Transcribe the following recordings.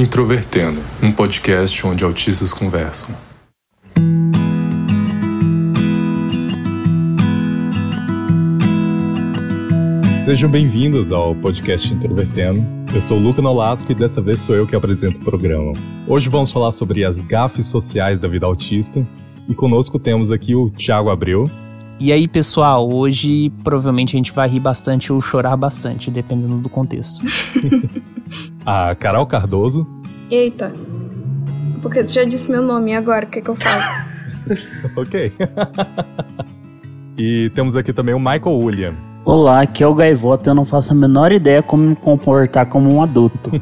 Introvertendo, um podcast onde autistas conversam. Sejam bem-vindos ao podcast Introvertendo. Eu sou o Luca Nolasco e dessa vez sou eu que apresento o programa. Hoje vamos falar sobre as gafes sociais da vida autista e conosco temos aqui o Thiago Abreu. E aí, pessoal, hoje provavelmente a gente vai rir bastante ou chorar bastante, dependendo do contexto. a Carol Cardoso. Eita. Porque você já disse meu nome, e agora? O que, é que eu faço? ok. e temos aqui também o Michael William. Olá, aqui é o Gaivota. Eu não faço a menor ideia como me comportar como um adulto.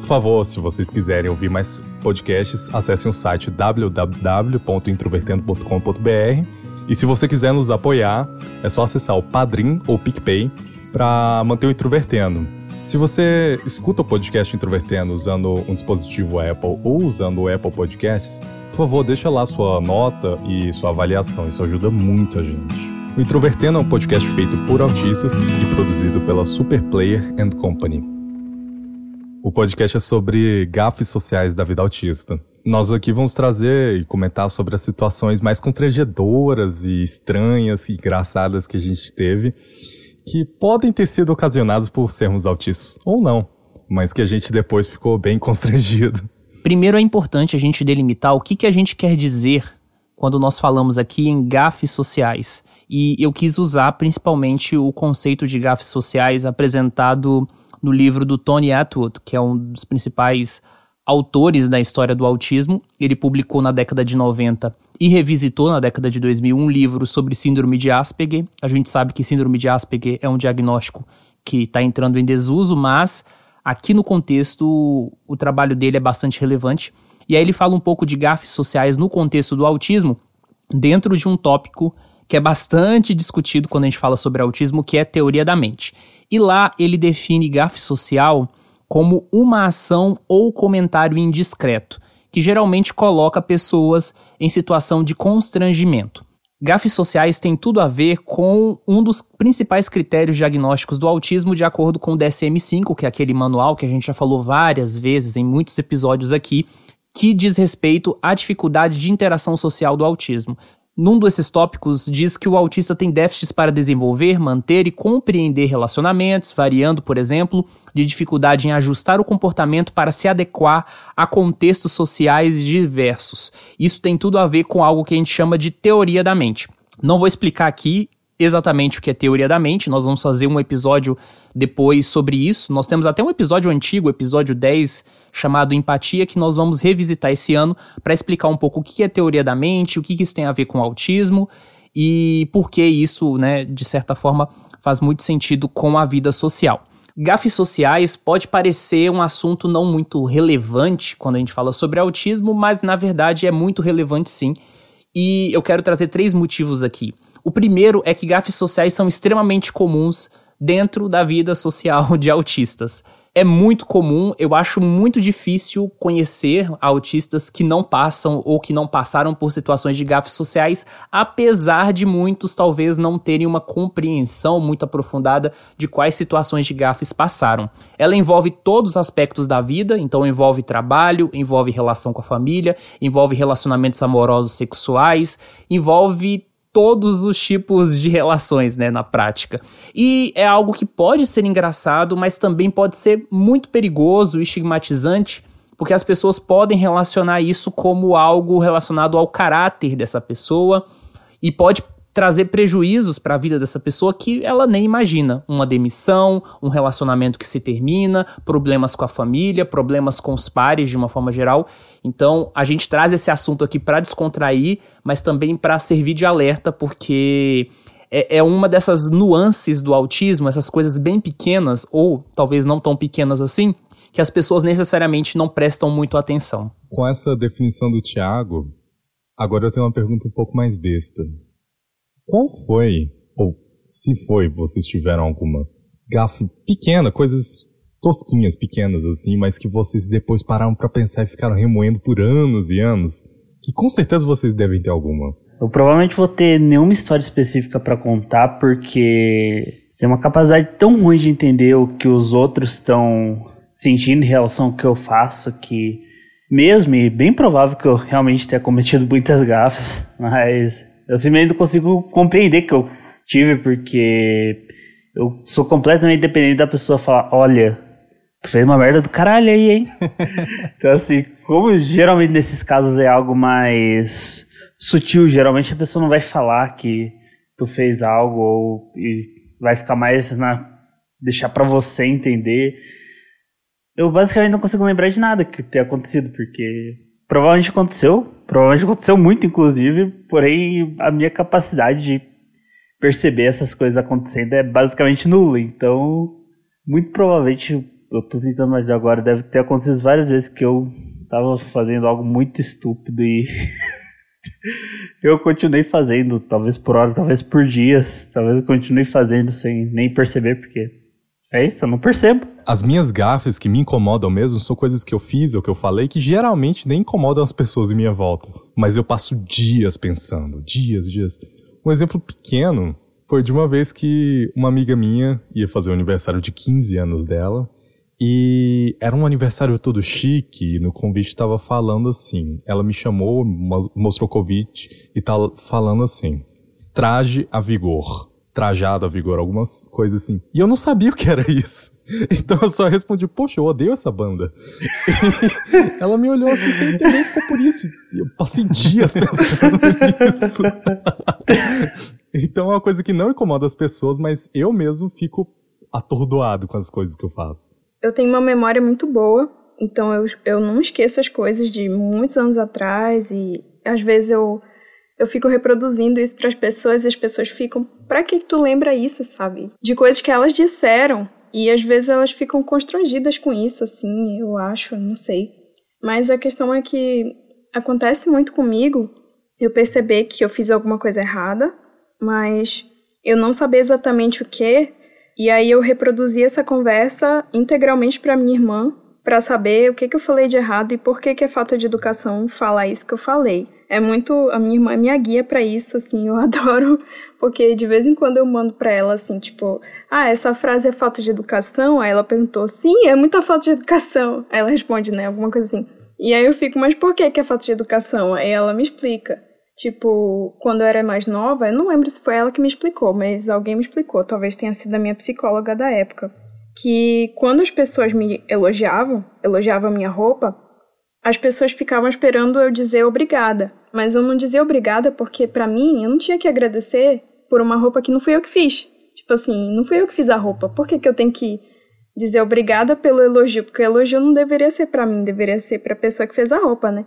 Por favor, se vocês quiserem ouvir mais podcasts, acessem o site www.introvertendo.com.br. E se você quiser nos apoiar, é só acessar o Padrim ou PicPay para manter o Introvertendo. Se você escuta o podcast Introvertendo usando um dispositivo Apple ou usando o Apple Podcasts, por favor, deixa lá sua nota e sua avaliação. Isso ajuda muito a gente. O Introvertendo é um podcast feito por autistas e produzido pela Superplayer and Company. O podcast é sobre gafes sociais da vida autista. Nós aqui vamos trazer e comentar sobre as situações mais constrangedoras e estranhas e engraçadas que a gente teve que podem ter sido ocasionados por sermos autistas, ou não, mas que a gente depois ficou bem constrangido. Primeiro é importante a gente delimitar o que, que a gente quer dizer quando nós falamos aqui em gafes sociais. E eu quis usar principalmente o conceito de gafes sociais apresentado no livro do Tony Atwood, que é um dos principais autores da história do autismo. Ele publicou na década de 90 e revisitou na década de 2000 um livro sobre síndrome de Asperger. A gente sabe que síndrome de Asperger é um diagnóstico que está entrando em desuso, mas aqui no contexto o trabalho dele é bastante relevante. E aí ele fala um pouco de gafes sociais no contexto do autismo, dentro de um tópico que é bastante discutido quando a gente fala sobre autismo, que é teoria da mente. E lá ele define gafe social como uma ação ou comentário indiscreto, que geralmente coloca pessoas em situação de constrangimento. Gafes sociais têm tudo a ver com um dos principais critérios diagnósticos do autismo, de acordo com o DSM-5, que é aquele manual que a gente já falou várias vezes em muitos episódios aqui, que diz respeito à dificuldade de interação social do autismo. Num desses tópicos, diz que o autista tem déficits para desenvolver, manter e compreender relacionamentos, variando, por exemplo, de dificuldade em ajustar o comportamento para se adequar a contextos sociais diversos. Isso tem tudo a ver com algo que a gente chama de teoria da mente. Não vou explicar aqui exatamente o que é teoria da mente, nós vamos fazer um episódio depois sobre isso. Nós temos até um episódio antigo, episódio 10, chamado Empatia, que nós vamos revisitar esse ano para explicar um pouco o que é teoria da mente, o que isso tem a ver com autismo e por que isso, né, de certa forma, faz muito sentido com a vida social. Gafes sociais pode parecer um assunto não muito relevante quando a gente fala sobre autismo, mas na verdade é muito relevante sim. E eu quero trazer três motivos aqui. O primeiro é que gafes sociais são extremamente comuns dentro da vida social de autistas. É muito comum, eu acho muito difícil conhecer autistas que não passam ou que não passaram por situações de gafes sociais, apesar de muitos talvez não terem uma compreensão muito aprofundada de quais situações de gafes passaram. Ela envolve todos os aspectos da vida, então envolve trabalho, envolve relação com a família, envolve relacionamentos amorosos sexuais, envolve todos os tipos de relações, né, na prática. E é algo que pode ser engraçado, mas também pode ser muito perigoso e estigmatizante, porque as pessoas podem relacionar isso como algo relacionado ao caráter dessa pessoa e pode trazer prejuízos para a vida dessa pessoa que ela nem imagina. Uma demissão, um relacionamento que se termina, problemas com a família, problemas com os pares de uma forma geral. Então, a gente traz esse assunto aqui para descontrair, mas também para servir de alerta, porque é, é uma dessas nuances do autismo, essas coisas bem pequenas, ou talvez não tão pequenas assim, que as pessoas necessariamente não prestam muito atenção. Com essa definição do Tiago, agora eu tenho uma pergunta um pouco mais besta. Qual foi, ou se foi, vocês tiveram alguma gafe pequena, coisas tosquinhas, pequenas assim, mas que vocês depois pararam para pensar e ficaram remoendo por anos e anos? Que com certeza vocês devem ter alguma. Eu provavelmente vou ter nenhuma história específica para contar, porque tem uma capacidade tão ruim de entender o que os outros estão sentindo em relação ao que eu faço, que mesmo, e bem provável que eu realmente tenha cometido muitas gafas, mas eu simplesmente não consigo compreender que eu tive, porque eu sou completamente dependente da pessoa falar, olha, tu fez uma merda do caralho aí, hein? então assim, como geralmente nesses casos é algo mais sutil, geralmente a pessoa não vai falar que tu fez algo ou vai ficar mais na deixar para você entender. Eu basicamente não consigo lembrar de nada que tenha acontecido, porque provavelmente aconteceu, provavelmente aconteceu muito, inclusive, porém a minha capacidade de perceber essas coisas acontecendo é basicamente nula. Então, muito provavelmente, eu tô tentando imaginar agora, deve ter acontecido várias vezes que eu tava fazendo algo muito estúpido e eu continuei fazendo, talvez por hora, talvez por dias, talvez eu continue fazendo sem nem perceber, porque é isso, eu não percebo. As minhas gafes que me incomodam mesmo são coisas que eu fiz ou que eu falei que geralmente nem incomodam as pessoas em minha volta. Mas eu passo dias pensando, dias, dias. Um exemplo pequeno foi de uma vez que uma amiga minha ia fazer o aniversário de 15 anos dela e era um aniversário todo chique, e no convite estava falando assim. Ela me chamou, mostrou o convite e tá falando assim: traje a vigor. Trajado a vigor, algumas coisas assim. E eu não sabia o que era isso. Então eu só respondi, poxa, eu odeio essa banda. Ela me olhou assim sem entender ficou por isso. Eu passei dias pensando nisso. Então é uma coisa que não incomoda as pessoas, mas eu mesmo fico atordoado com as coisas que eu faço eu tenho uma memória muito boa, então eu, eu não esqueço as coisas de muitos anos atrás e às vezes eu, eu fico reproduzindo isso para as pessoas e as pessoas ficam, pra que tu lembra isso, sabe? De coisas que elas disseram e às vezes elas ficam constrangidas com isso, assim, eu acho, não sei. Mas a questão é que acontece muito comigo eu perceber que eu fiz alguma coisa errada, mas eu não saber exatamente o que e aí eu reproduzi essa conversa integralmente para minha irmã, para saber o que, que eu falei de errado e por que, que é falta de educação falar isso que eu falei. É muito. A minha irmã é minha guia para isso, assim, eu adoro, porque de vez em quando eu mando para ela, assim, tipo, ah, essa frase é falta de educação? Aí ela perguntou, sim, é muita falta de educação. Aí ela responde, né, alguma coisa assim. E aí eu fico, mas por que, que é falta de educação? Aí ela me explica. Tipo, quando eu era mais nova, eu não lembro se foi ela que me explicou, mas alguém me explicou, talvez tenha sido a minha psicóloga da época, que quando as pessoas me elogiavam, elogiavam a minha roupa, as pessoas ficavam esperando eu dizer obrigada, mas eu não dizia obrigada porque para mim eu não tinha que agradecer por uma roupa que não fui eu que fiz. Tipo assim, não fui eu que fiz a roupa. Por que, que eu tenho que dizer obrigada pelo elogio? Porque o elogio não deveria ser para mim, deveria ser para a pessoa que fez a roupa, né?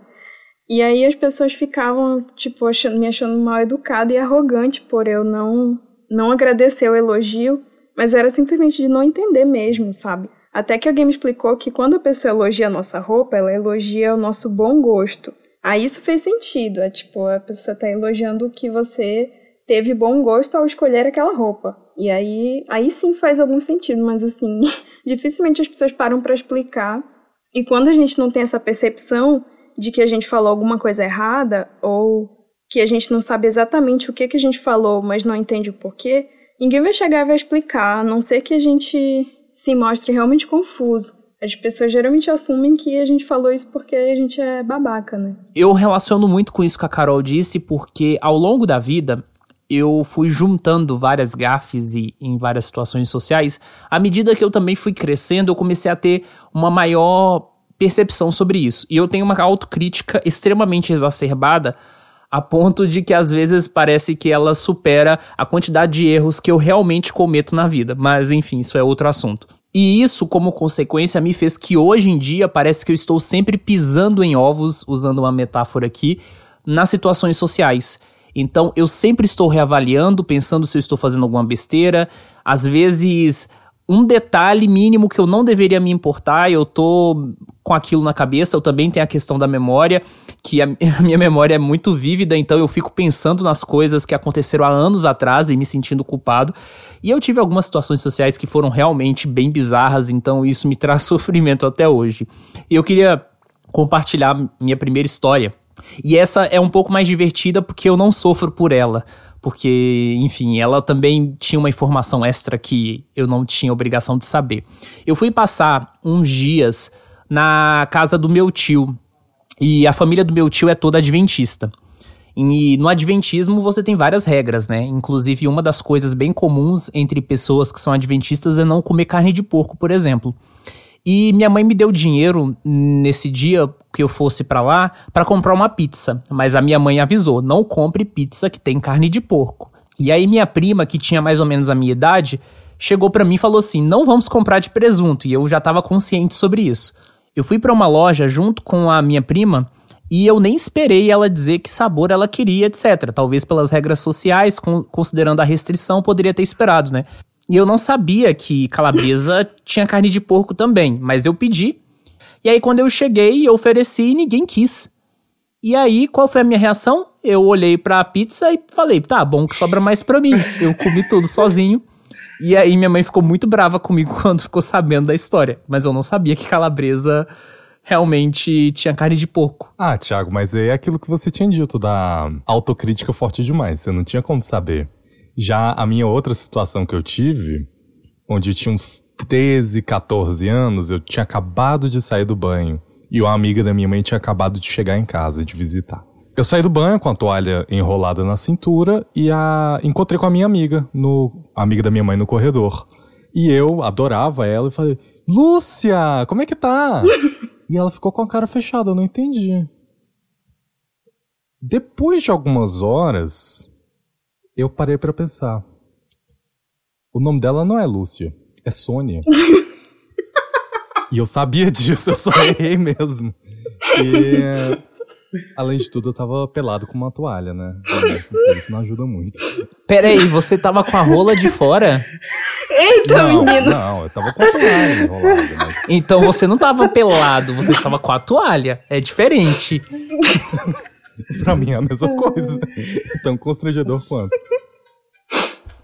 E aí as pessoas ficavam, tipo, achando, me achando mal educada e arrogante por eu não, não agradecer o elogio, mas era simplesmente de não entender mesmo, sabe? Até que alguém me explicou que quando a pessoa elogia a nossa roupa, ela elogia o nosso bom gosto. Aí isso fez sentido, é tipo, a pessoa tá elogiando que você teve bom gosto ao escolher aquela roupa. E aí, aí sim faz algum sentido, mas assim, dificilmente as pessoas param para explicar. E quando a gente não tem essa percepção, de que a gente falou alguma coisa errada ou que a gente não sabe exatamente o que, que a gente falou, mas não entende o porquê, ninguém vai chegar e vai explicar, a não ser que a gente se mostre realmente confuso. As pessoas geralmente assumem que a gente falou isso porque a gente é babaca, né? Eu relaciono muito com isso que a Carol disse, porque ao longo da vida eu fui juntando várias gafes e em várias situações sociais. À medida que eu também fui crescendo, eu comecei a ter uma maior percepção sobre isso. E eu tenho uma autocrítica extremamente exacerbada a ponto de que às vezes parece que ela supera a quantidade de erros que eu realmente cometo na vida. Mas enfim, isso é outro assunto. E isso, como consequência, me fez que hoje em dia parece que eu estou sempre pisando em ovos, usando uma metáfora aqui, nas situações sociais. Então eu sempre estou reavaliando, pensando se eu estou fazendo alguma besteira. Às vezes um detalhe mínimo que eu não deveria me importar, eu tô com aquilo na cabeça, eu também tenho a questão da memória, que a, minha memória é muito vívida, então eu fico pensando nas coisas que aconteceram há anos atrás e me sentindo culpado. E eu tive algumas situações sociais que foram realmente bem bizarras, então isso me traz sofrimento até hoje. Eu queria compartilhar minha primeira história. E essa é um pouco mais divertida porque eu não sofro por ela porque, enfim, ela também tinha uma informação extra que eu não tinha obrigação de saber. Eu fui passar uns dias na casa do meu tio, e a família do meu tio é toda adventista. E no adventismo você tem várias regras, né? Inclusive, uma das coisas bem comuns entre pessoas que são adventistas é não comer carne de porco, por exemplo. E minha mãe me deu dinheiro nesse dia que eu fosse para lá para comprar uma pizza, mas a minha mãe avisou: não compre pizza que tem carne de porco. E aí minha prima, que tinha mais ou menos a minha idade, chegou para mim e falou assim: "Não vamos comprar de presunto". E eu já estava consciente sobre isso. Eu fui para uma loja junto com a minha prima e eu nem esperei ela dizer que sabor ela queria, etc. Talvez pelas regras sociais, considerando a restrição, poderia ter esperado, né? E eu não sabia que calabresa tinha carne de porco também, mas eu pedi. E aí quando eu cheguei, eu ofereci e ninguém quis. E aí, qual foi a minha reação? Eu olhei para a pizza e falei: "Tá bom, que sobra mais para mim". Eu comi tudo sozinho. E aí minha mãe ficou muito brava comigo quando ficou sabendo da história, mas eu não sabia que calabresa realmente tinha carne de porco. Ah, Thiago, mas é aquilo que você tinha dito da autocrítica forte demais. Você não tinha como saber. Já a minha outra situação que eu tive, onde tinha uns 13, 14 anos, eu tinha acabado de sair do banho e uma amiga da minha mãe tinha acabado de chegar em casa de visitar. Eu saí do banho com a toalha enrolada na cintura e a encontrei com a minha amiga, no a amiga da minha mãe no corredor. E eu adorava ela e falei: "Lúcia, como é que tá?" E ela ficou com a cara fechada, eu não entendi. Depois de algumas horas, eu parei para pensar. O nome dela não é Lúcia, é Sônia. e eu sabia disso, eu só errei mesmo. E, além de tudo, eu tava pelado com uma toalha, né? Isso não ajuda muito. Peraí, você tava com a rola de fora? Eita, não, menino! Não, eu tava com a toalha enrolada, mas... Então você não tava pelado, você estava com a toalha. É diferente. pra mim é a mesma coisa. Tão constrangedor quanto.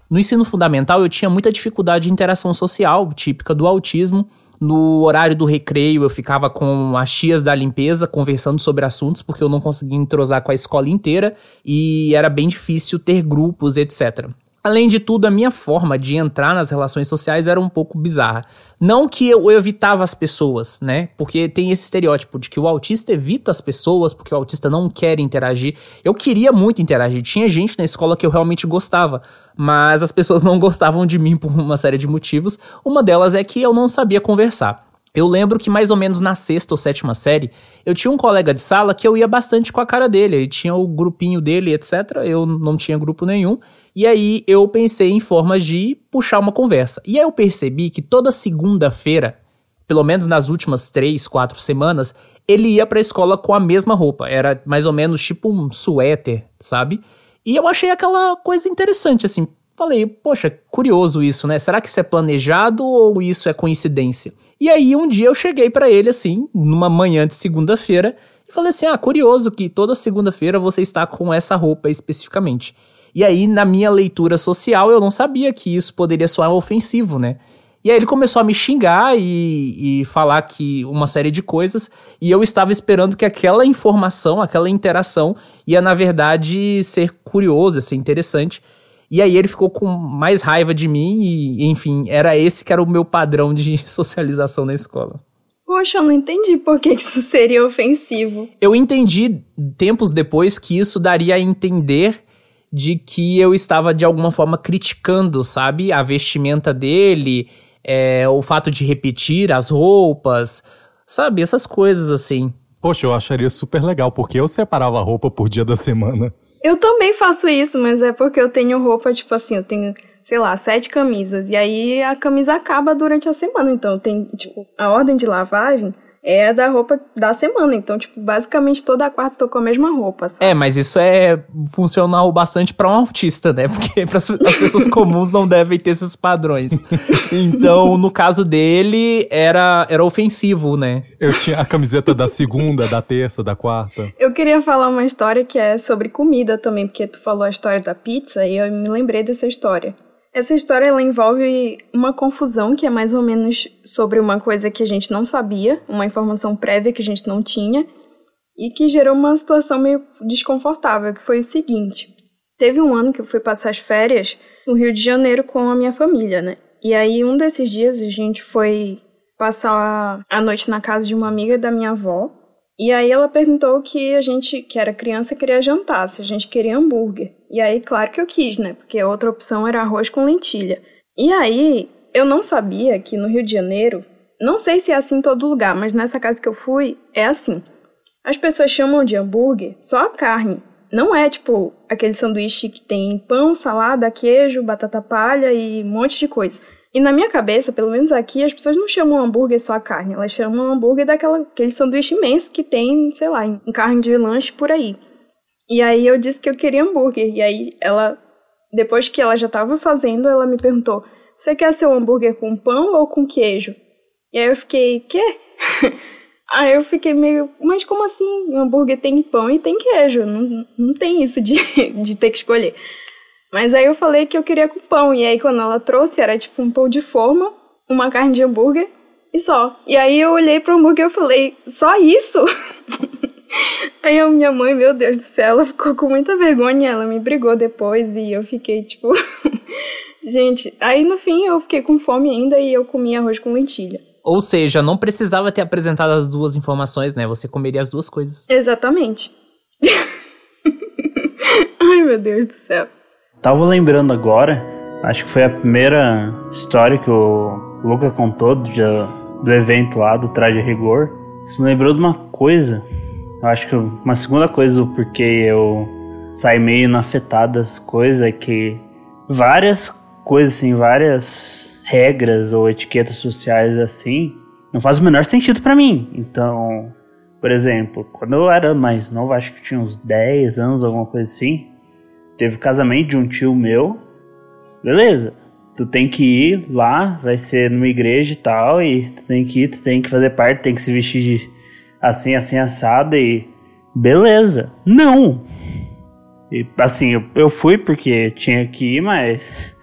No ensino fundamental, eu tinha muita dificuldade de interação social, típica do autismo. No horário do recreio, eu ficava com as tias da limpeza conversando sobre assuntos, porque eu não conseguia entrosar com a escola inteira e era bem difícil ter grupos, etc. Além de tudo, a minha forma de entrar nas relações sociais era um pouco bizarra. Não que eu evitava as pessoas, né? Porque tem esse estereótipo de que o autista evita as pessoas porque o autista não quer interagir. Eu queria muito interagir. Tinha gente na escola que eu realmente gostava, mas as pessoas não gostavam de mim por uma série de motivos. Uma delas é que eu não sabia conversar. Eu lembro que mais ou menos na sexta ou sétima série, eu tinha um colega de sala que eu ia bastante com a cara dele. Ele tinha o grupinho dele, etc. Eu não tinha grupo nenhum. E aí eu pensei em formas de puxar uma conversa. E aí eu percebi que toda segunda-feira, pelo menos nas últimas três, quatro semanas, ele ia pra escola com a mesma roupa. Era mais ou menos tipo um suéter, sabe? E eu achei aquela coisa interessante, assim. Falei, poxa, curioso isso, né? Será que isso é planejado ou isso é coincidência? E aí um dia eu cheguei para ele assim, numa manhã de segunda-feira, e falei assim: "Ah, curioso que toda segunda-feira você está com essa roupa especificamente". E aí, na minha leitura social, eu não sabia que isso poderia soar ofensivo, né? E aí ele começou a me xingar e, e falar que uma série de coisas, e eu estava esperando que aquela informação, aquela interação, ia na verdade ser curiosa, ser interessante. E aí ele ficou com mais raiva de mim e, enfim, era esse que era o meu padrão de socialização na escola. Poxa, eu não entendi por que isso seria ofensivo. Eu entendi tempos depois que isso daria a entender de que eu estava de alguma forma criticando, sabe, a vestimenta dele, é, o fato de repetir as roupas, sabe, essas coisas assim. Poxa, eu acharia super legal, porque eu separava a roupa por dia da semana. Eu também faço isso, mas é porque eu tenho roupa, tipo assim, eu tenho, sei lá, sete camisas. E aí a camisa acaba durante a semana. Então tem, tipo, a ordem de lavagem é da roupa da semana. Então, tipo, basicamente toda quarta tô com a mesma roupa, sabe? É, mas isso é funcional bastante para um autista, né? Porque pras, as pessoas comuns não devem ter esses padrões. Então, no caso dele, era, era ofensivo, né? Eu tinha a camiseta da segunda, da terça, da quarta. Eu queria falar uma história que é sobre comida também, porque tu falou a história da pizza e eu me lembrei dessa história. Essa história ela envolve uma confusão que é mais ou menos sobre uma coisa que a gente não sabia, uma informação prévia que a gente não tinha, e que gerou uma situação meio desconfortável, que foi o seguinte. Teve um ano que eu fui passar as férias no Rio de Janeiro com a minha família, né? E aí, um desses dias, a gente foi passar a noite na casa de uma amiga da minha avó. E aí ela perguntou que a gente, que era criança, queria jantar, se a gente queria hambúrguer. E aí, claro que eu quis, né? Porque a outra opção era arroz com lentilha. E aí, eu não sabia que no Rio de Janeiro, não sei se é assim em todo lugar, mas nessa casa que eu fui, é assim. As pessoas chamam de hambúrguer só a carne. Não é tipo aquele sanduíche que tem pão, salada, queijo, batata palha e um monte de coisa. E na minha cabeça, pelo menos aqui, as pessoas não chamam hambúrguer só a carne, elas chamam hambúrguer daquela aquele sanduíche imenso que tem, sei lá, em carne de lanche por aí. E aí eu disse que eu queria hambúrguer. E aí ela, depois que ela já estava fazendo, ela me perguntou: Você quer seu hambúrguer com pão ou com queijo? E aí eu fiquei, quê? aí eu fiquei meio, mas como assim? Hambúrguer tem pão e tem queijo. Não, não tem isso de, de ter que escolher. Mas aí eu falei que eu queria com pão. E aí quando ela trouxe, era tipo um pão de forma, uma carne de hambúrguer e só. E aí eu olhei pro hambúrguer e falei, só isso? aí a minha mãe, meu Deus do céu, ela ficou com muita vergonha. Ela me brigou depois e eu fiquei tipo. Gente, aí no fim eu fiquei com fome ainda e eu comi arroz com lentilha. Ou seja, não precisava ter apresentado as duas informações, né? Você comeria as duas coisas. Exatamente. Ai, meu Deus do céu. Tava lembrando agora, acho que foi a primeira história que o Luca contou do, do evento lá do Traje Rigor. Isso me lembrou de uma coisa. Eu acho que uma segunda coisa porque eu saí meio inafetado das coisas é que várias coisas assim, várias regras ou etiquetas sociais assim, não faz o menor sentido para mim. Então, por exemplo, quando eu era mais novo, acho que tinha uns 10 anos, alguma coisa assim, teve o casamento de um tio meu. Beleza. Tu tem que ir lá, vai ser numa igreja e tal, e tu tem que ir, tu tem que fazer parte, tem que se vestir de assim, assim, assado e. Beleza. Não! E assim, eu, eu fui porque tinha que ir, mas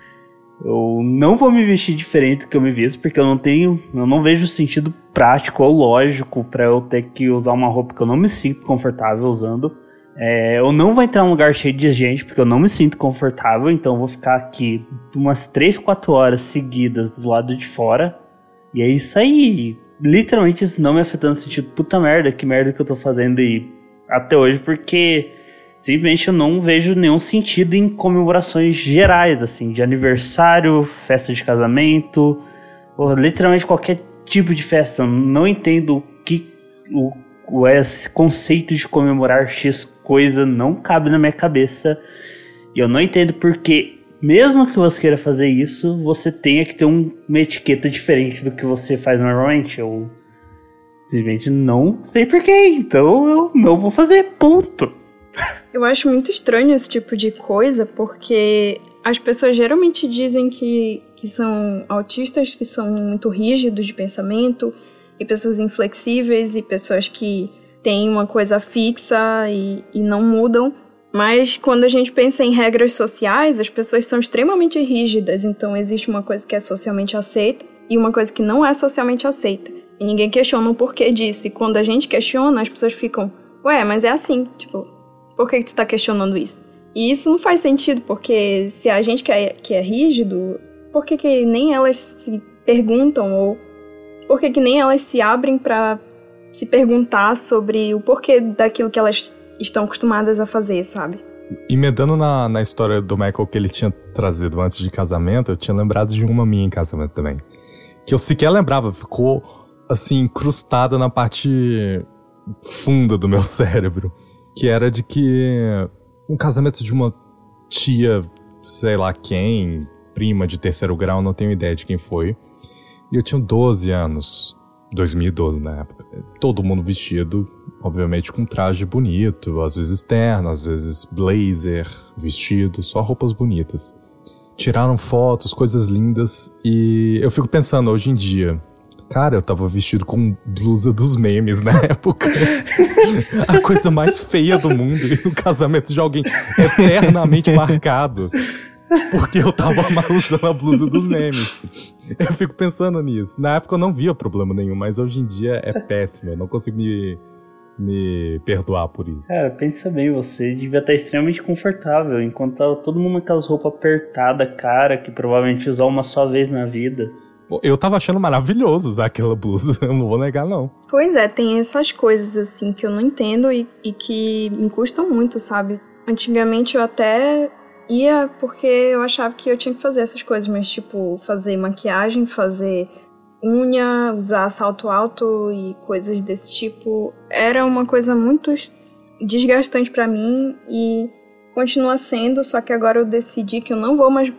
eu não vou me vestir diferente do que eu me visto, porque eu não tenho, eu não vejo sentido prático ou lógico para eu ter que usar uma roupa que eu não me sinto confortável usando. É, eu não vou entrar num lugar cheio de gente, porque eu não me sinto confortável, então eu vou ficar aqui umas 3, 4 horas seguidas do lado de fora. E é isso aí. Literalmente isso não me afetando no sentido, puta merda, que merda que eu tô fazendo e até hoje, porque simplesmente eu não vejo nenhum sentido em comemorações gerais, assim, de aniversário, festa de casamento, ou literalmente qualquer tipo de festa. Eu não entendo o que o, o esse conceito de comemorar X coisa não cabe na minha cabeça. E eu não entendo porque, mesmo que você queira fazer isso, você tenha que ter um, uma etiqueta diferente do que você faz normalmente. Eu simplesmente não sei porquê, então eu não vou fazer, ponto. Eu acho muito estranho esse tipo de coisa, porque as pessoas geralmente dizem que, que são autistas, que são muito rígidos de pensamento, e pessoas inflexíveis, e pessoas que têm uma coisa fixa e, e não mudam. Mas quando a gente pensa em regras sociais, as pessoas são extremamente rígidas, então existe uma coisa que é socialmente aceita e uma coisa que não é socialmente aceita. E ninguém questiona o porquê disso. E quando a gente questiona, as pessoas ficam, ué, mas é assim, tipo, por que, que tu tá questionando isso? E isso não faz sentido, porque se a gente que é, que é rígido, por que, que nem elas se perguntam ou por que, que nem elas se abrem para se perguntar sobre o porquê daquilo que elas estão acostumadas a fazer, sabe? Emendando na, na história do Michael que ele tinha trazido antes de casamento, eu tinha lembrado de uma minha em casamento também. Que eu sequer lembrava, ficou assim, incrustada na parte funda do meu cérebro que era de que um casamento de uma tia, sei lá quem, prima de terceiro grau, não tenho ideia de quem foi. E eu tinha 12 anos, 2012 na época. Todo mundo vestido, obviamente com traje bonito, às vezes terno, às vezes blazer, vestido, só roupas bonitas. Tiraram fotos, coisas lindas, e eu fico pensando hoje em dia, Cara, eu tava vestido com blusa dos memes na época. a coisa mais feia do mundo e no casamento de alguém eternamente marcado. Porque eu tava usando a blusa dos memes. Eu fico pensando nisso. Na época eu não via problema nenhum, mas hoje em dia é péssimo. Eu não consigo me, me perdoar por isso. Cara, pensa bem, você devia estar extremamente confortável, enquanto tava todo mundo com aquelas roupas apertadas, cara, que provavelmente usar uma só vez na vida. Eu tava achando maravilhoso usar aquela blusa, eu não vou negar, não. Pois é, tem essas coisas assim que eu não entendo e, e que me custam muito, sabe? Antigamente eu até ia porque eu achava que eu tinha que fazer essas coisas, mas tipo, fazer maquiagem, fazer unha, usar salto alto e coisas desse tipo, era uma coisa muito desgastante para mim e continua sendo, só que agora eu decidi que eu não vou mais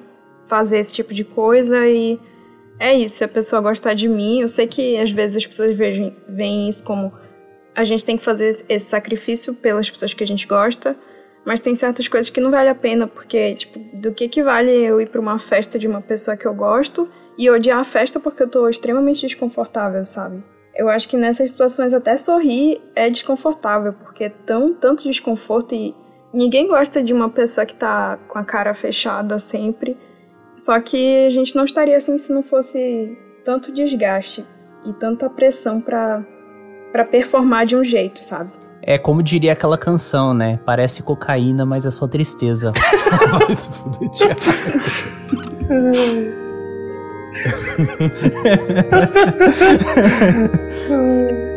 fazer esse tipo de coisa e é isso, se a pessoa gostar de mim, eu sei que às vezes as pessoas veem, isso como a gente tem que fazer esse sacrifício pelas pessoas que a gente gosta, mas tem certas coisas que não vale a pena, porque, tipo, do que que vale eu ir para uma festa de uma pessoa que eu gosto e odiar a festa porque eu tô extremamente desconfortável, sabe? Eu acho que nessas situações até sorrir é desconfortável, porque é tão, tanto desconforto e ninguém gosta de uma pessoa que tá com a cara fechada sempre. Só que a gente não estaria assim se não fosse tanto desgaste e tanta pressão para para performar de um jeito, sabe? É como diria aquela canção, né? Parece cocaína, mas é só tristeza. Vai se fuder.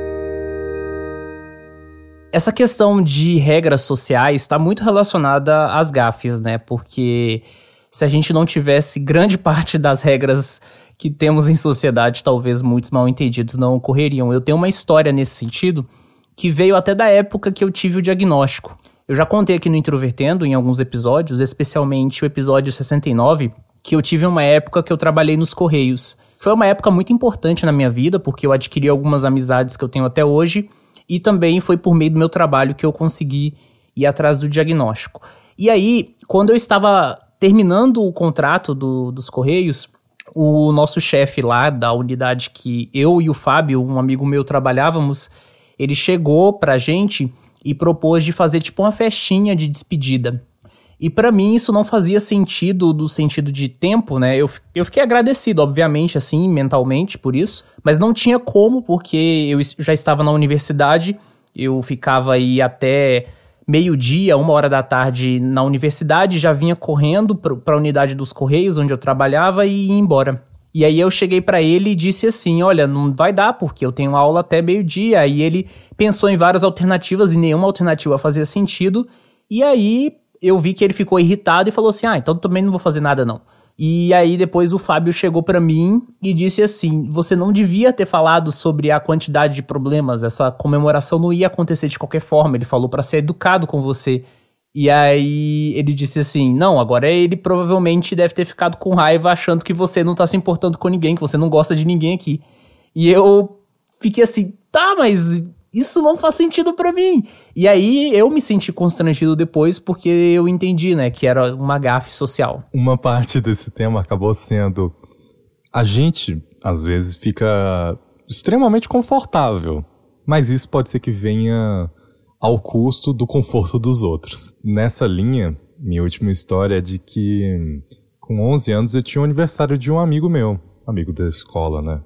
Essa questão de regras sociais está muito relacionada às gafes, né? Porque se a gente não tivesse grande parte das regras que temos em sociedade, talvez muitos mal entendidos não ocorreriam. Eu tenho uma história nesse sentido que veio até da época que eu tive o diagnóstico. Eu já contei aqui no Introvertendo, em alguns episódios, especialmente o episódio 69, que eu tive uma época que eu trabalhei nos Correios. Foi uma época muito importante na minha vida, porque eu adquiri algumas amizades que eu tenho até hoje, e também foi por meio do meu trabalho que eu consegui ir atrás do diagnóstico. E aí, quando eu estava terminando o contrato do, dos Correios, o nosso chefe lá da unidade que eu e o Fábio, um amigo meu, trabalhávamos, ele chegou pra gente e propôs de fazer tipo uma festinha de despedida. E para mim isso não fazia sentido do sentido de tempo, né? Eu, eu fiquei agradecido, obviamente, assim, mentalmente por isso, mas não tinha como, porque eu já estava na universidade, eu ficava aí até meio-dia, uma hora da tarde na universidade, já vinha correndo para a unidade dos Correios, onde eu trabalhava, e ia embora. E aí eu cheguei para ele e disse assim: Olha, não vai dar, porque eu tenho aula até meio-dia. E ele pensou em várias alternativas e nenhuma alternativa fazia sentido. E aí eu vi que ele ficou irritado e falou assim: Ah, então também não vou fazer nada não. E aí depois o Fábio chegou para mim e disse assim: "Você não devia ter falado sobre a quantidade de problemas, essa comemoração não ia acontecer de qualquer forma". Ele falou para ser educado com você. E aí ele disse assim: Não, agora ele provavelmente deve ter ficado com raiva achando que você não tá se importando com ninguém, que você não gosta de ninguém aqui. E eu fiquei assim: Tá, mas isso não faz sentido para mim. E aí eu me senti constrangido depois porque eu entendi, né, que era uma gafe social. Uma parte desse tema acabou sendo a gente às vezes fica extremamente confortável, mas isso pode ser que venha ao custo do conforto dos outros. Nessa linha, minha última história é de que com 11 anos eu tinha o um aniversário de um amigo meu, amigo da escola, né?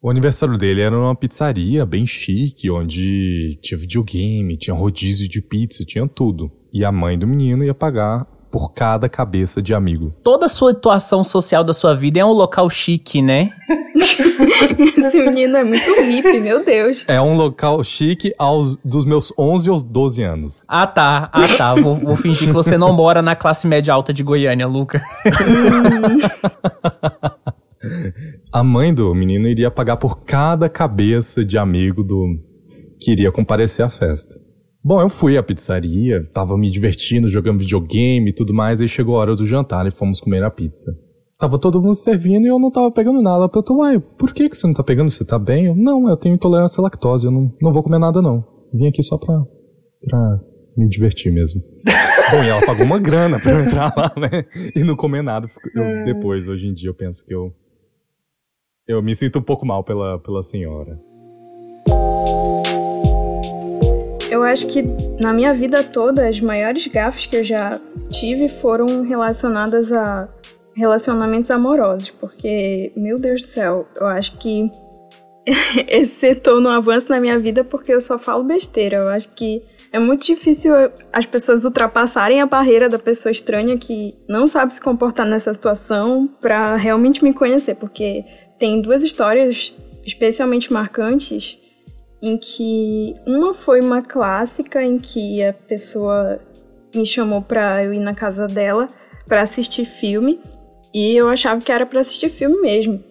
O aniversário dele era numa pizzaria bem chique, onde tinha videogame, tinha rodízio de pizza, tinha tudo. E a mãe do menino ia pagar por cada cabeça de amigo. Toda a sua atuação social da sua vida é um local chique, né? Esse menino é muito hippie, meu Deus. É um local chique aos, dos meus 11 aos 12 anos. Ah, tá. Ah, tá. Vou, vou fingir que você não mora na classe média alta de Goiânia, Luca. a mãe do menino iria pagar por cada cabeça de amigo do que iria comparecer à festa. Bom, eu fui à pizzaria, tava me divertindo, jogando videogame e tudo mais, aí chegou a hora do jantar e fomos comer a pizza. Tava todo mundo servindo e eu não tava pegando nada. Ela perguntou, uai, por que, que você não tá pegando? Você tá bem? Eu, não, eu tenho intolerância à lactose, eu não, não vou comer nada não. Vim aqui só pra, pra me divertir mesmo. Bom, e ela pagou uma grana pra eu entrar lá, né? E não comer nada. Eu, é. depois, hoje em dia, eu penso que eu. Eu me sinto um pouco mal pela, pela senhora. Eu acho que na minha vida toda, as maiores gafes que eu já tive foram relacionadas a relacionamentos amorosos, porque, meu Deus do céu, eu acho que esse setor não avança na minha vida porque eu só falo besteira. Eu acho que é muito difícil as pessoas ultrapassarem a barreira da pessoa estranha que não sabe se comportar nessa situação para realmente me conhecer, porque tem duas histórias especialmente marcantes em que uma foi uma clássica em que a pessoa me chamou para eu ir na casa dela para assistir filme e eu achava que era para assistir filme mesmo.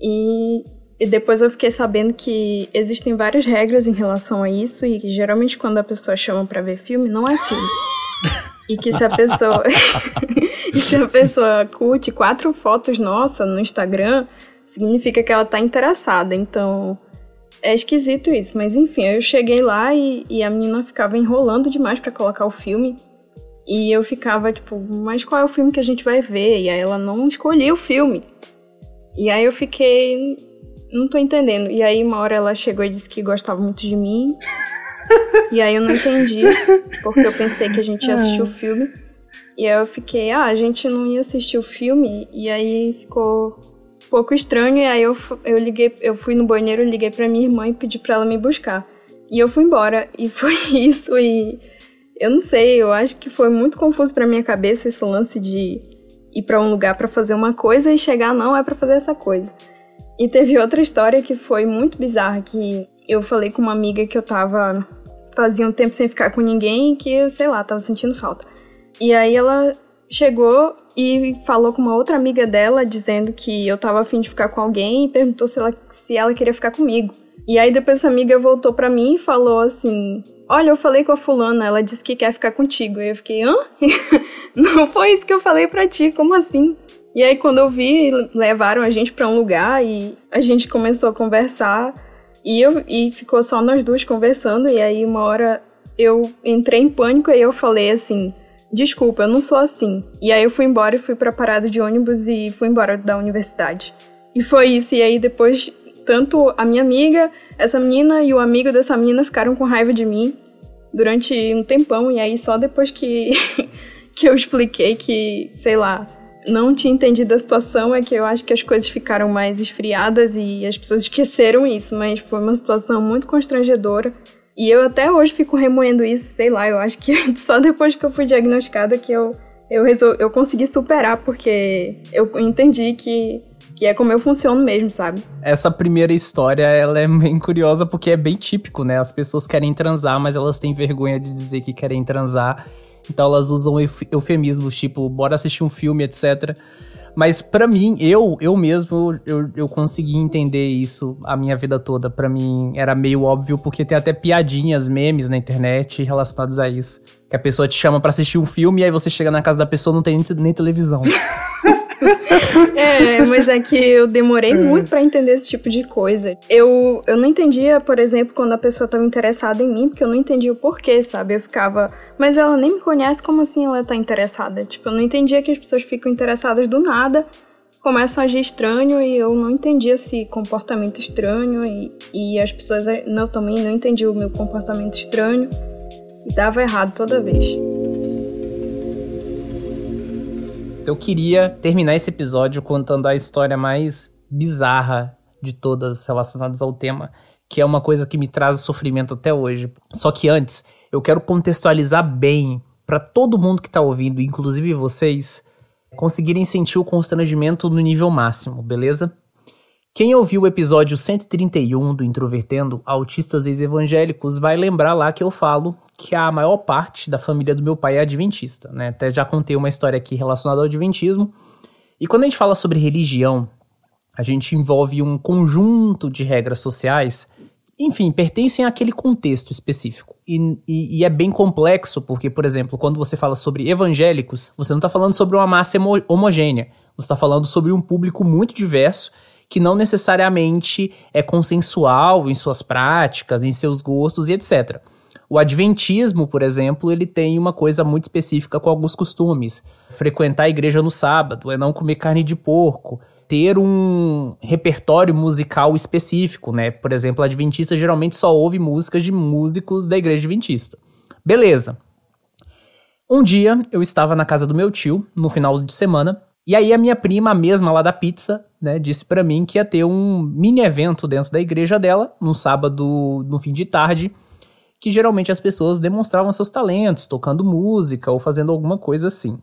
E, e depois eu fiquei sabendo que existem várias regras em relação a isso e que geralmente quando a pessoa chama para ver filme não é filme. E que se a pessoa se a pessoa curte quatro fotos nossa no Instagram, significa que ela tá interessada. Então, é esquisito isso, mas enfim, eu cheguei lá e, e a menina ficava enrolando demais para colocar o filme. E eu ficava tipo, mas qual é o filme que a gente vai ver? E aí ela não escolhia o filme. E aí eu fiquei, não tô entendendo. E aí uma hora ela chegou e disse que gostava muito de mim. e aí eu não entendi, porque eu pensei que a gente ia assistir o filme. E aí eu fiquei, ah, a gente não ia assistir o filme. E aí ficou pouco estranho. E aí eu, eu liguei, eu fui no banheiro, liguei pra minha irmã e pedi pra ela me buscar. E eu fui embora. E foi isso. E eu não sei, eu acho que foi muito confuso pra minha cabeça esse lance de ir para um lugar para fazer uma coisa e chegar, não, é para fazer essa coisa. E teve outra história que foi muito bizarra, que eu falei com uma amiga que eu tava. fazia um tempo sem ficar com ninguém que, sei lá, tava sentindo falta. E aí ela chegou e falou com uma outra amiga dela, dizendo que eu tava afim de ficar com alguém e perguntou se ela, se ela queria ficar comigo. E aí depois essa amiga voltou para mim e falou assim: Olha, eu falei com a fulana, ela disse que quer ficar contigo. E eu fiquei, hã? Não foi isso que eu falei pra ti, como assim? E aí quando eu vi, levaram a gente para um lugar e a gente começou a conversar. E, eu, e ficou só nós duas conversando. E aí uma hora eu entrei em pânico e eu falei assim: desculpa, eu não sou assim. E aí eu fui embora e fui pra parada de ônibus e fui embora da universidade. E foi isso. E aí depois, tanto a minha amiga, essa menina e o amigo dessa menina ficaram com raiva de mim durante um tempão. E aí só depois que, que eu expliquei que, sei lá, não tinha entendido a situação é que eu acho que as coisas ficaram mais esfriadas e as pessoas esqueceram isso, mas foi uma situação muito constrangedora e eu até hoje fico remoendo isso, sei lá, eu acho que só depois que eu fui diagnosticada que eu, eu, resol... eu consegui superar, porque eu entendi que, que é como eu funciono mesmo, sabe? Essa primeira história, ela é bem curiosa porque é bem típico, né? As pessoas querem transar, mas elas têm vergonha de dizer que querem transar. Então elas usam eufemismos, tipo, bora assistir um filme, etc. Mas para mim, eu, eu mesmo, eu, eu consegui entender isso a minha vida toda. Para mim era meio óbvio, porque tem até piadinhas, memes na internet relacionados a isso. Que a pessoa te chama para assistir um filme e aí você chega na casa da pessoa não tem nem, nem televisão. é, mas é que eu demorei hum. muito para entender esse tipo de coisa. Eu, eu não entendia, por exemplo, quando a pessoa tava interessada em mim, porque eu não entendia o porquê, sabe? Eu ficava, mas ela nem me conhece, como assim ela tá interessada? Tipo, eu não entendia que as pessoas ficam interessadas do nada, começam a agir estranho e eu não entendia esse comportamento estranho e, e as pessoas não, também não entendiam o meu comportamento estranho e dava errado toda vez. Eu queria terminar esse episódio contando a história mais bizarra de todas relacionadas ao tema, que é uma coisa que me traz sofrimento até hoje. Só que antes, eu quero contextualizar bem para todo mundo que está ouvindo, inclusive vocês, conseguirem sentir o constrangimento no nível máximo, beleza? Quem ouviu o episódio 131 do Introvertendo Autistas Ex-Evangélicos vai lembrar lá que eu falo que a maior parte da família do meu pai é adventista, né? Até já contei uma história aqui relacionada ao adventismo. E quando a gente fala sobre religião, a gente envolve um conjunto de regras sociais, enfim, pertencem àquele contexto específico. E, e, e é bem complexo, porque, por exemplo, quando você fala sobre evangélicos, você não está falando sobre uma massa homogênea, você está falando sobre um público muito diverso que não necessariamente é consensual em suas práticas, em seus gostos e etc. O adventismo, por exemplo, ele tem uma coisa muito específica com alguns costumes. Frequentar a igreja no sábado, é não comer carne de porco, ter um repertório musical específico, né? Por exemplo, adventista geralmente só ouve músicas de músicos da igreja adventista. Beleza. Um dia eu estava na casa do meu tio, no final de semana, e aí a minha prima, a mesma lá da pizza, né, disse para mim que ia ter um mini evento dentro da igreja dela, num sábado, no fim de tarde, que geralmente as pessoas demonstravam seus talentos, tocando música ou fazendo alguma coisa assim.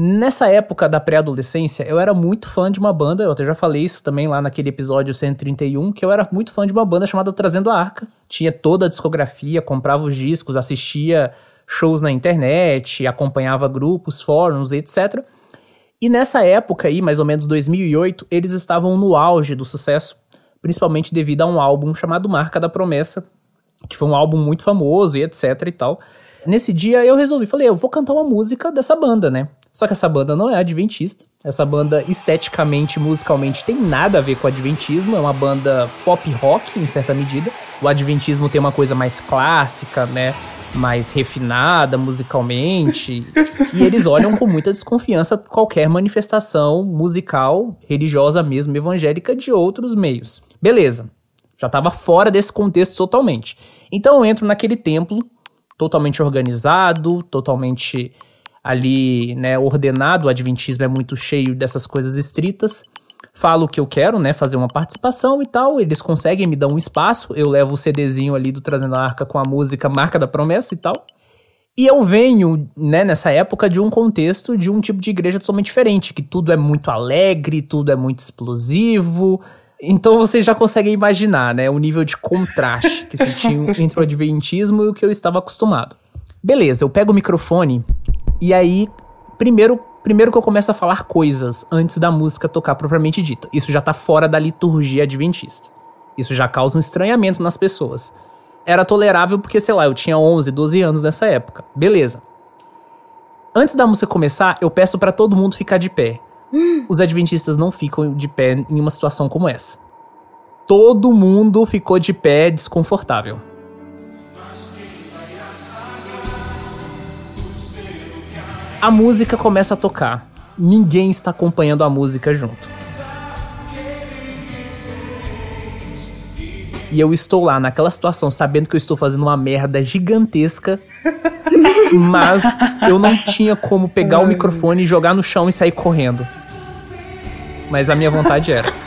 Nessa época da pré-adolescência, eu era muito fã de uma banda, eu até já falei isso também lá naquele episódio 131, que eu era muito fã de uma banda chamada Trazendo a Arca. Tinha toda a discografia, comprava os discos, assistia shows na internet, acompanhava grupos, fóruns, etc. E nessa época aí, mais ou menos 2008, eles estavam no auge do sucesso, principalmente devido a um álbum chamado Marca da Promessa, que foi um álbum muito famoso e etc e tal. Nesse dia eu resolvi, falei, eu vou cantar uma música dessa banda, né? Só que essa banda não é adventista. Essa banda esteticamente, musicalmente tem nada a ver com o adventismo, é uma banda pop rock em certa medida. O adventismo tem uma coisa mais clássica, né? Mais refinada musicalmente. e eles olham com muita desconfiança qualquer manifestação musical, religiosa mesmo, evangélica de outros meios. Beleza. Já estava fora desse contexto totalmente. Então eu entro naquele templo totalmente organizado, totalmente ali, né, ordenado. O adventismo é muito cheio dessas coisas estritas falo o que eu quero, né, fazer uma participação e tal, eles conseguem me dar um espaço, eu levo o CDzinho ali do Trazendo a Arca com a música Marca da Promessa e tal. E eu venho, né, nessa época de um contexto de um tipo de igreja totalmente diferente, que tudo é muito alegre, tudo é muito explosivo. Então vocês já conseguem imaginar, né, o nível de contraste que se tinha entre o adventismo e o que eu estava acostumado. Beleza, eu pego o microfone e aí primeiro Primeiro que eu começo a falar coisas antes da música tocar propriamente dita. Isso já tá fora da liturgia adventista. Isso já causa um estranhamento nas pessoas. Era tolerável porque, sei lá, eu tinha 11, 12 anos nessa época. Beleza. Antes da música começar, eu peço para todo mundo ficar de pé. Hum. Os adventistas não ficam de pé em uma situação como essa. Todo mundo ficou de pé desconfortável. A música começa a tocar. Ninguém está acompanhando a música junto. E eu estou lá naquela situação, sabendo que eu estou fazendo uma merda gigantesca, mas eu não tinha como pegar o microfone, jogar no chão e sair correndo. Mas a minha vontade era.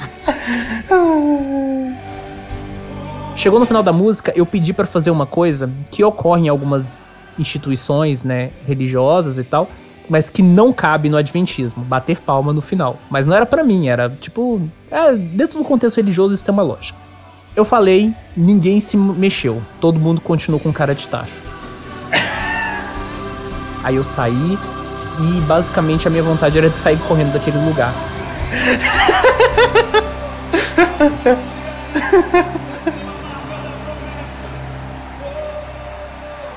Chegou no final da música, eu pedi para fazer uma coisa que ocorre em algumas instituições, né, religiosas e tal, mas que não cabe no adventismo, bater palma no final. Mas não era para mim, era tipo, é, dentro do contexto religioso isso tem uma lógica. Eu falei, ninguém se mexeu, todo mundo continuou com cara de tacho. Aí eu saí e basicamente a minha vontade era de sair correndo daquele lugar.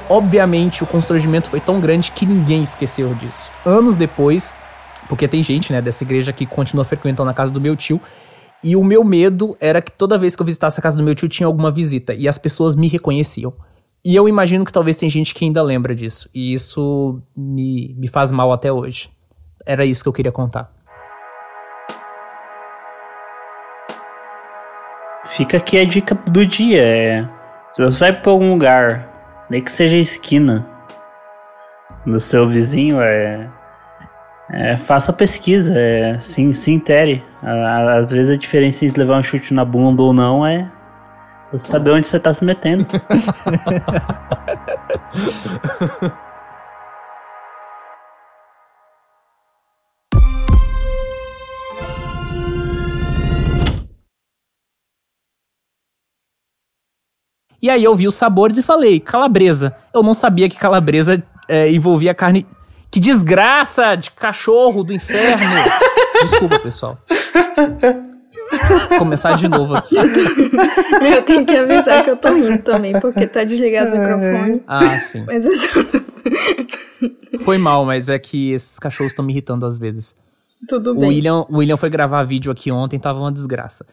Obviamente, o constrangimento foi tão grande que ninguém esqueceu disso. Anos depois, porque tem gente, né, dessa igreja que continua frequentando a casa do meu tio, e o meu medo era que toda vez que eu visitasse a casa do meu tio tinha alguma visita, e as pessoas me reconheciam. E eu imagino que talvez tem gente que ainda lembra disso, e isso me, me faz mal até hoje. Era isso que eu queria contar. Fica aqui a dica do dia. É, se você vai para algum lugar nem que seja esquina do seu vizinho, é, é faça pesquisa, é, se, se intere. Às vezes a diferença entre levar um chute na bunda ou não é você saber onde você está se metendo. E aí eu vi os sabores e falei, calabresa. Eu não sabia que calabresa é, envolvia carne. Que desgraça de cachorro do inferno! Desculpa, pessoal. Vou começar de novo aqui. Eu tenho que avisar que eu tô rindo também, porque tá desligado o microfone. Ah, sim. Mas só... Foi mal, mas é que esses cachorros estão me irritando às vezes. Tudo bem. O William, o William foi gravar vídeo aqui ontem, tava uma desgraça.